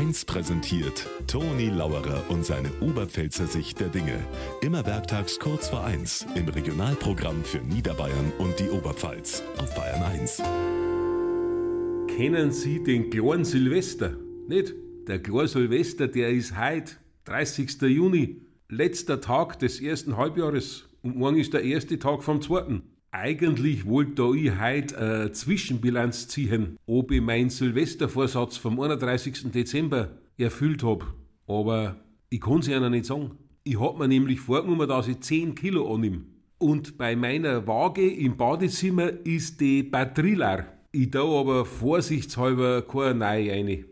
1 präsentiert Toni Lauerer und seine Oberpfälzer Sicht der Dinge. Immer werktags kurz vor 1 im Regionalprogramm für Niederbayern und die Oberpfalz auf Bayern 1. Kennen Sie den kleinen Silvester? Nicht? Der kleine Silvester, der ist heute, 30. Juni, letzter Tag des ersten Halbjahres und morgen ist der erste Tag vom zweiten. Eigentlich wollte ich heute eine Zwischenbilanz ziehen, ob ich meinen Silvestervorsatz vom 31. Dezember erfüllt hab. Aber ich kann's Ihnen nicht sagen. Ich hab mir nämlich vorgenommen, dass ich 10 Kilo annehme. Und bei meiner Waage im Badezimmer ist die Batterie leer. Ich da aber vorsichtshalber keine neue rein.